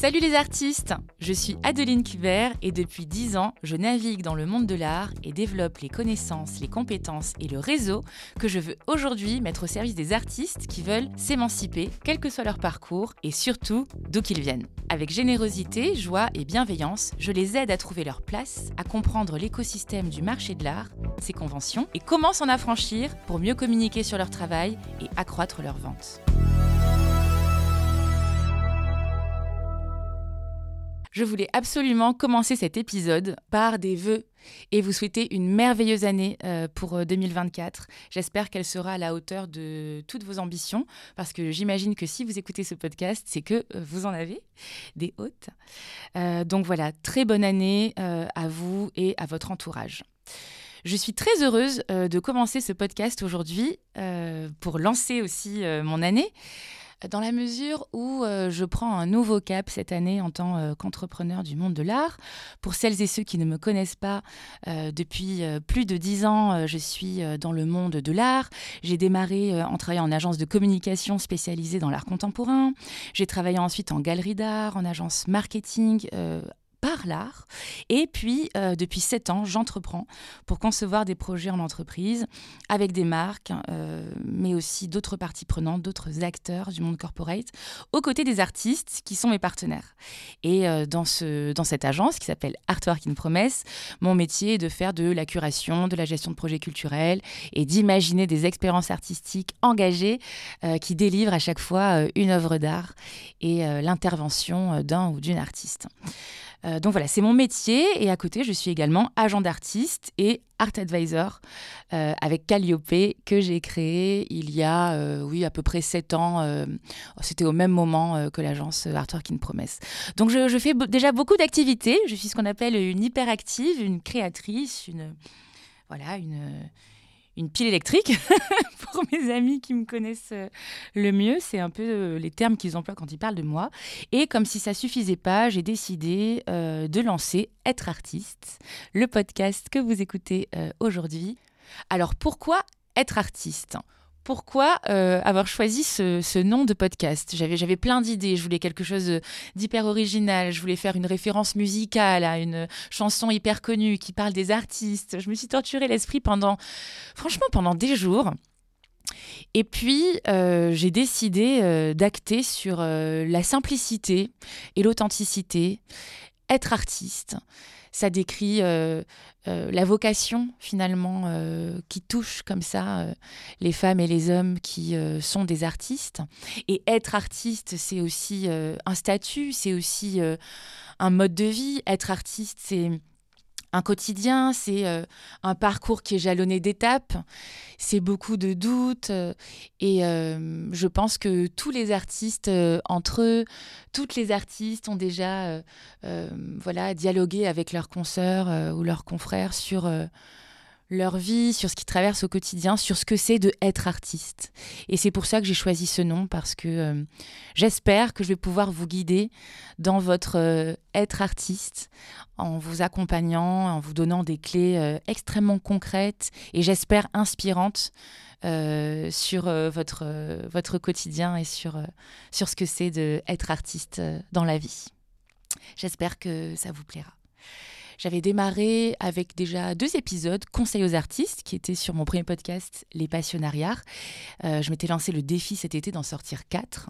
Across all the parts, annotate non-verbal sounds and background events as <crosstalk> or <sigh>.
Salut les artistes Je suis Adeline Kubert et depuis 10 ans, je navigue dans le monde de l'art et développe les connaissances, les compétences et le réseau que je veux aujourd'hui mettre au service des artistes qui veulent s'émanciper, quel que soit leur parcours et surtout d'où qu'ils viennent. Avec générosité, joie et bienveillance, je les aide à trouver leur place, à comprendre l'écosystème du marché de l'art, ses conventions et comment s'en affranchir pour mieux communiquer sur leur travail et accroître leurs ventes. Je voulais absolument commencer cet épisode par des vœux et vous souhaiter une merveilleuse année euh, pour 2024. Euh, J'espère qu'elle sera à la hauteur de toutes vos ambitions parce que j'imagine que si vous écoutez ce podcast, c'est que euh, vous en avez des hautes. donc voilà, très bonne année à vous et à votre entourage. Je suis très heureuse de commencer ce podcast aujourd'hui pour lancer aussi mon année dans la mesure où euh, je prends un nouveau cap cette année en tant euh, qu'entrepreneur du monde de l'art. Pour celles et ceux qui ne me connaissent pas, euh, depuis plus de dix ans, je suis dans le monde de l'art. J'ai démarré en travaillant en agence de communication spécialisée dans l'art contemporain. J'ai travaillé ensuite en galerie d'art, en agence marketing, par l'art. Et puis, euh, depuis sept ans, j'entreprends pour concevoir des projets en entreprise avec des marques, euh, mais aussi d'autres parties prenantes, d'autres acteurs du monde corporate, aux côtés des artistes qui sont mes partenaires. Et euh, dans, ce, dans cette agence qui s'appelle Artwork in Promesse, mon métier est de faire de la curation, de la gestion de projets culturels et d'imaginer des expériences artistiques engagées qui délivrent à chaque fois une œuvre d'art et l'intervention d'un ou d'une artiste. Euh, donc voilà, c'est mon métier et à côté, je suis également agent d'artiste et art advisor euh, avec Calliope que j'ai créé il y a, euh, oui, à peu près sept ans. C'était au même moment que l'agence Artwork in Promesse. Donc je, je fais déjà beaucoup d'activités. Je suis ce qu'on appelle une hyperactive, une créatrice, une voilà, une une pile électrique <laughs> pour mes amis qui me connaissent euh, le mieux. C'est un peu euh, les termes qu'ils emploient quand ils parlent de moi. Et comme si ça suffisait pas, j'ai décidé euh, de lancer Être artiste, le podcast que vous écoutez aujourd'hui. Alors pourquoi être artiste? Pourquoi euh, avoir choisi ce, nom de podcast? J'avais, plein d'idées. Je voulais quelque chose d'hyper original. Je voulais faire une référence musicale à une chanson hyper connue qui parle des artistes. Je me suis torturé l'esprit pendant, franchement, pendant des jours. Et puis, euh, j'ai décidé euh, d'acter sur la simplicité et l'authenticité, être artiste ça décrit euh, euh, la vocation finalement euh, qui touche comme ça les femmes et les hommes qui sont des artistes. Et être artiste, c'est aussi un statut, c'est aussi un mode de vie. Être artiste, c'est un quotidien, c'est euh, un parcours qui est jalonné d'étapes, c'est beaucoup de doutes. Euh, et euh, je pense que tous les artistes, entre eux, toutes les artistes ont déjà voilà, dialogué avec leurs consoeurs ou leurs confrères sur leur vie, sur ce qu'ils traversent au quotidien, sur ce que c'est de être artiste. Et c'est pour ça que j'ai choisi ce nom parce que euh, j'espère que je vais pouvoir vous guider dans votre euh, être artiste en vous accompagnant, en vous donnant des clés euh, extrêmement concrètes et j'espère inspirantes sur votre, votre quotidien et sur, sur ce que c'est de être artiste dans la vie. J'espère que ça vous plaira. J'avais démarré avec déjà deux épisodes, Conseil aux artistes, qui était sur mon premier podcast, Les Passionnariats. Euh, je m'étais lancé le défi cet été d'en sortir quatre.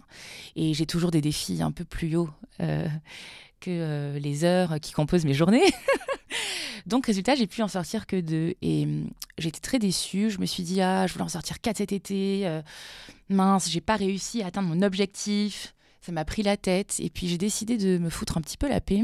Et j'ai toujours des défis un peu plus hauts euh, que euh, les heures qui composent mes journées. <laughs> Donc, résultat, j'ai pu en sortir que deux. Et hum, j'étais très déçue. Je me suis dit, ah, je voulais en sortir quatre cet été. mince, j'ai pas réussi à atteindre mon objectif. Ça m'a pris la tête. Et puis, j'ai décidé de me foutre un petit peu la paix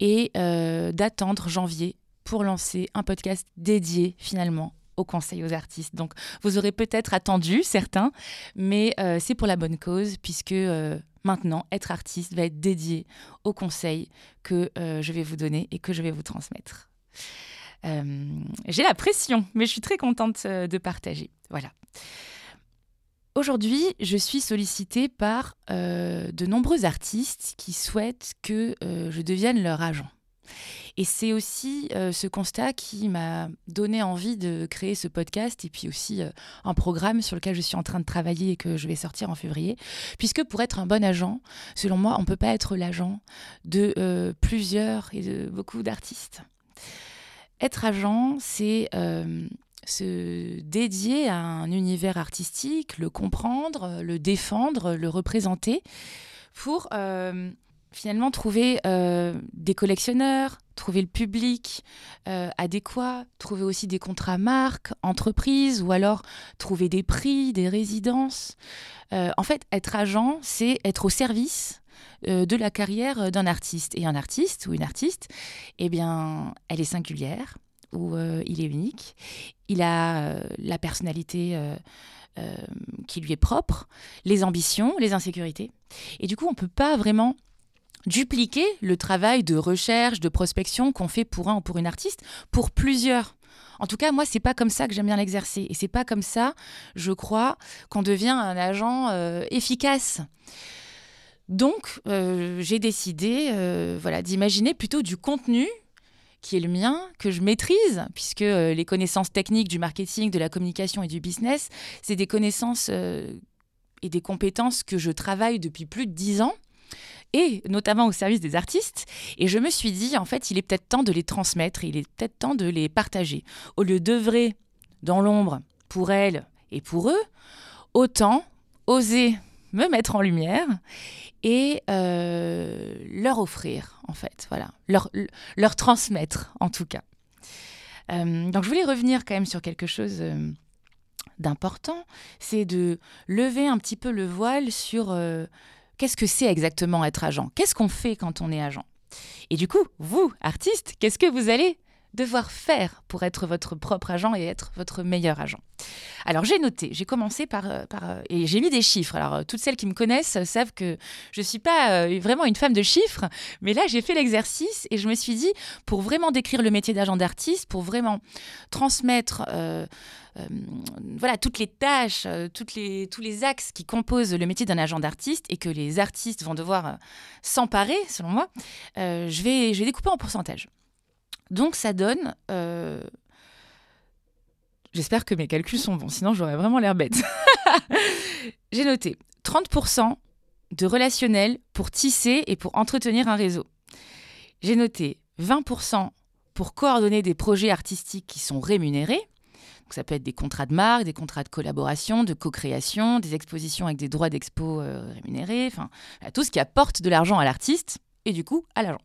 et euh, d'attendre janvier pour lancer un podcast dédié finalement au conseil aux artistes. Donc vous aurez peut-être attendu certains, mais euh, c'est pour la bonne cause puisque euh, maintenant être artiste va être dédié au conseil que je vais vous donner et que je vais vous transmettre. J'ai la pression, mais je suis très contente de partager. Voilà. Aujourd'hui, je suis sollicitée par euh, de nombreux artistes qui souhaitent que euh, je devienne leur agent. Et c'est aussi euh, ce constat qui m'a donné envie de créer ce podcast et puis aussi un programme sur lequel je suis en train de travailler et que je vais sortir en février. Puisque pour être un bon agent, selon moi, on ne peut pas être l'agent de plusieurs et de beaucoup d'artistes. Être agent, c'est se dédier à un univers artistique, le comprendre, le défendre, le représenter, pour euh, finalement trouver euh, des collectionneurs, trouver le public euh, adéquat, trouver aussi des contrats marques, entreprises, ou alors trouver des prix, des résidences. en fait, être agent, c'est être au service de la carrière d'un artiste. Et un artiste ou une artiste, eh bien, elle est singulière, ou il est unique. Il a la personnalité euh, qui lui est propre, les ambitions, les insécurités. Et du coup, on ne peut pas vraiment dupliquer le travail de recherche, de prospection qu'on fait pour un ou pour une artiste, pour plusieurs. En tout cas, moi, c'est pas comme ça que j'aime bien l'exercer. Et c'est pas comme ça, je crois, qu'on devient un agent euh, efficace. Donc, euh, j'ai décidé voilà, d'imaginer plutôt du contenu qui est le mien, que je maîtrise, puisque euh, les connaissances techniques du marketing, de la communication et du business, c'est des connaissances euh, et des compétences que je travaille depuis plus de dix ans et notamment au service des artistes. Et je me suis dit, en fait, il est peut-être temps de les transmettre, il est peut-être temps de les partager. Au lieu d'œuvrer dans l'ombre pour elles et pour eux, autant oser me mettre en lumière et euh, leur offrir, en fait, voilà, leur, transmettre, en tout cas. Euh, donc je voulais revenir quand même sur quelque chose euh, d'important, c'est de lever un petit peu le voile sur qu'est-ce que c'est exactement être agent, qu'est-ce qu'on fait quand on est agent? Et du coup, vous, artiste, qu'est-ce que vous allez devoir faire pour être votre propre agent et être votre meilleur agent Alors j'ai noté, j'ai commencé par, euh, euh, et j'ai mis des chiffres. Alors euh, toutes celles qui me connaissent savent que je ne suis pas vraiment une femme de chiffres, mais là j'ai fait l'exercice et je me suis dit pour vraiment décrire le métier d'agent d'artiste, pour vraiment transmettre voilà toutes les tâches, les, tous les axes qui composent le métier d'un agent d'artiste et que les artistes vont devoir s'emparer, selon moi, je, vais, je vais découper en pourcentage. Donc ça donne... Euh, j'espère que mes calculs sont bons, sinon j'aurais vraiment l'air bête. <laughs> J'ai noté 30% de relationnel pour tisser et pour entretenir un réseau. J'ai noté 20% pour coordonner des projets artistiques qui sont rémunérés. Donc ça peut être des contrats de marque, des contrats de collaboration, de co-création, des expositions avec des droits d'expo euh, rémunérés, enfin tout ce qui apporte de l'argent à l'artiste et du coup à l'agent.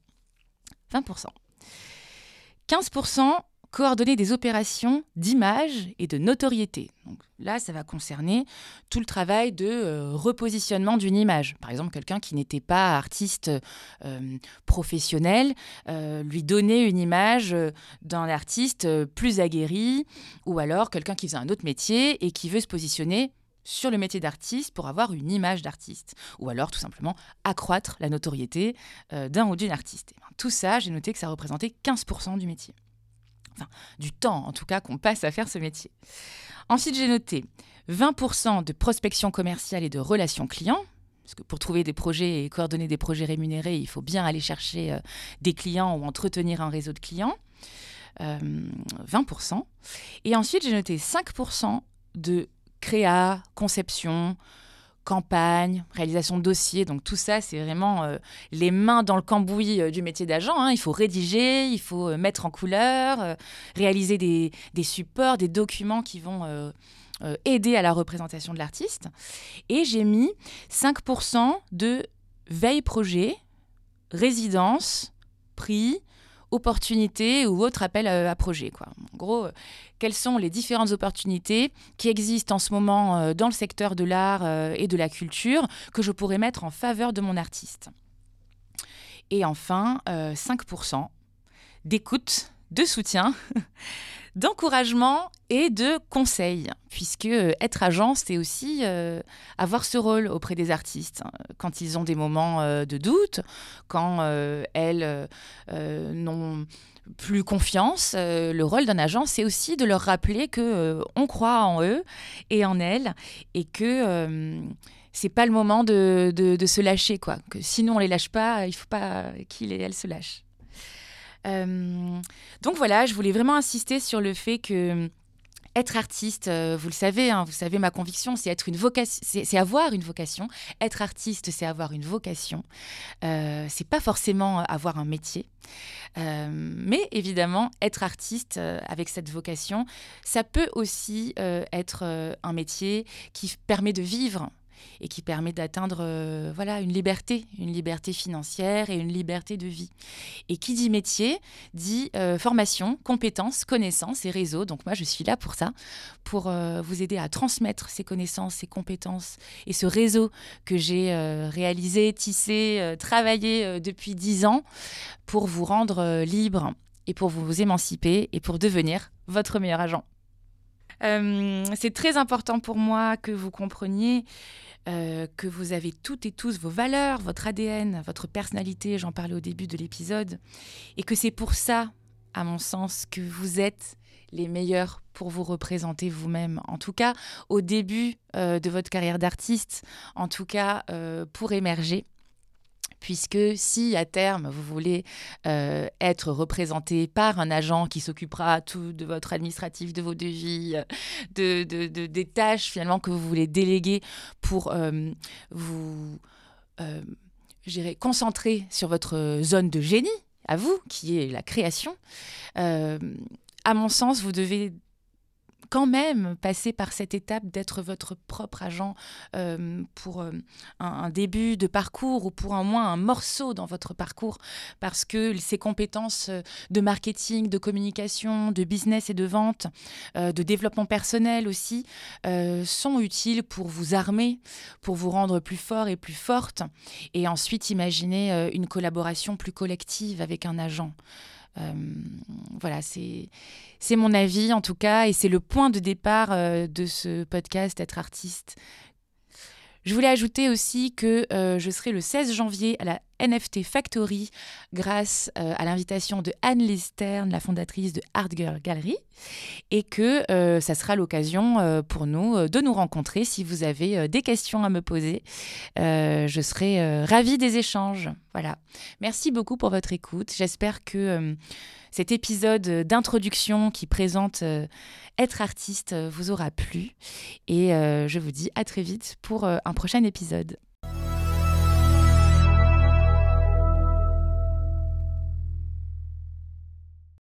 20%. 15% coordonner des opérations d'image et de notoriété. Donc là, ça va concerner tout le travail de euh, repositionnement d'une image. Par exemple, quelqu'un qui n'était pas artiste euh, professionnel, euh, lui donner une image d'un artiste plus aguerri, ou alors quelqu'un qui faisait un autre métier et qui veut se positionner sur le métier d'artiste pour avoir une image d'artiste, ou alors tout simplement accroître la notoriété euh, d'un ou d'une artiste. Ben, tout ça, j'ai noté que ça représentait 15% du métier. Enfin, du temps en tout cas qu'on passe à faire ce métier. Ensuite, j'ai noté 20% de prospection commerciale et de relations clients, parce que pour trouver des projets et coordonner des projets rémunérés, il faut bien aller chercher euh, des clients ou entretenir un réseau de clients. 20%. Euh, et ensuite, j'ai noté 5% de créa, conception, campagne, réalisation de dossiers. Donc tout ça, c'est vraiment euh, les mains dans le cambouis euh, du métier d'agent. Hein. Il faut rédiger, il faut euh, mettre en couleur, réaliser des, des, supports, des documents qui vont aider à la représentation de l'artiste. Et j'ai mis 5% de veille projet, résidence, prix, opportunités ou autres appels à, projet. Quoi. En gros, euh, quelles sont les différentes opportunités qui existent en ce moment euh, dans le secteur de l'art euh, et de la culture que je pourrais mettre en faveur de mon artiste? Et enfin, 5% d'écoute, de soutien <laughs> d'encouragement et de conseils, puisque euh, être agent, c'est aussi euh, avoir ce rôle auprès des artistes hein. quand ils ont des moments euh, de doute, quand elles n'ont plus confiance. le rôle d'un agent, c'est aussi de leur rappeler que on croit en eux et en elles, et que c'est pas le moment de, de, se lâcher, quoi. Que sinon on les lâche pas, il faut pas qu'ils et elles se lâchent. Donc voilà, je voulais vraiment insister sur le fait que être artiste, euh, vous le savez, hein, vous savez ma conviction, c'est être une vocation, c'est avoir une vocation. Être artiste, c'est avoir une vocation. Euh, c'est pas forcément avoir un métier, euh, mais évidemment, être artiste euh, avec cette vocation, ça peut aussi être un métier qui permet de vivre et qui permet d'atteindre euh, voilà une liberté, une liberté financière et une liberté de vie. Et qui dit métier dit euh, formation, compétences, connaissances et réseaux. Donc moi je suis là pour ça, pour euh, vous aider à transmettre ces connaissances, ces compétences et ce réseau que j'ai réalisé, tissé, travaillé depuis dix ans pour vous rendre libre et pour vous émanciper et pour devenir votre meilleur agent. C'est très important pour moi que vous compreniez euh, que vous avez toutes et tous vos valeurs, votre ADN, votre personnalité, j'en parlais au début de l'épisode, et que c'est pour ça, à mon sens, que vous êtes les meilleurs pour vous représenter vous-même. En tout cas, au début euh, de votre carrière d'artiste, en tout cas, euh, pour émerger puisque si à terme vous voulez euh, être représenté par un agent qui s'occupera tout de votre administratif, de vos devis, de, des tâches finalement que vous voulez déléguer pour euh, vous euh, concentrer sur votre zone de génie, à vous, qui est la création, à mon sens, vous devez quand même passer par cette étape d'être votre propre agent euh, pour euh, un, début de parcours ou pour un moins un morceau dans votre parcours? Parce que ces compétences euh, de marketing, de communication, de business et de vente, de développement personnel aussi sont utiles pour vous armer, pour vous rendre plus fort et plus forte et ensuite imaginer une collaboration plus collective avec un agent. Euh, voilà, c'est mon avis en tout cas, et c'est le point de départ euh, de ce podcast Être artiste. Je voulais ajouter aussi que euh, je serai le 16 janvier à la NFT Factory grâce euh, à l'invitation de Anne Listern, la fondatrice de Art Girl Gallery, et que euh, ça sera l'occasion pour nous de nous rencontrer. Si vous avez des questions à me poser, je serai ravie des échanges. Voilà. Merci beaucoup pour votre écoute. J'espère que cet épisode d'introduction qui présente être artiste vous aura plu. Et je vous dis à très vite pour un prochain épisode.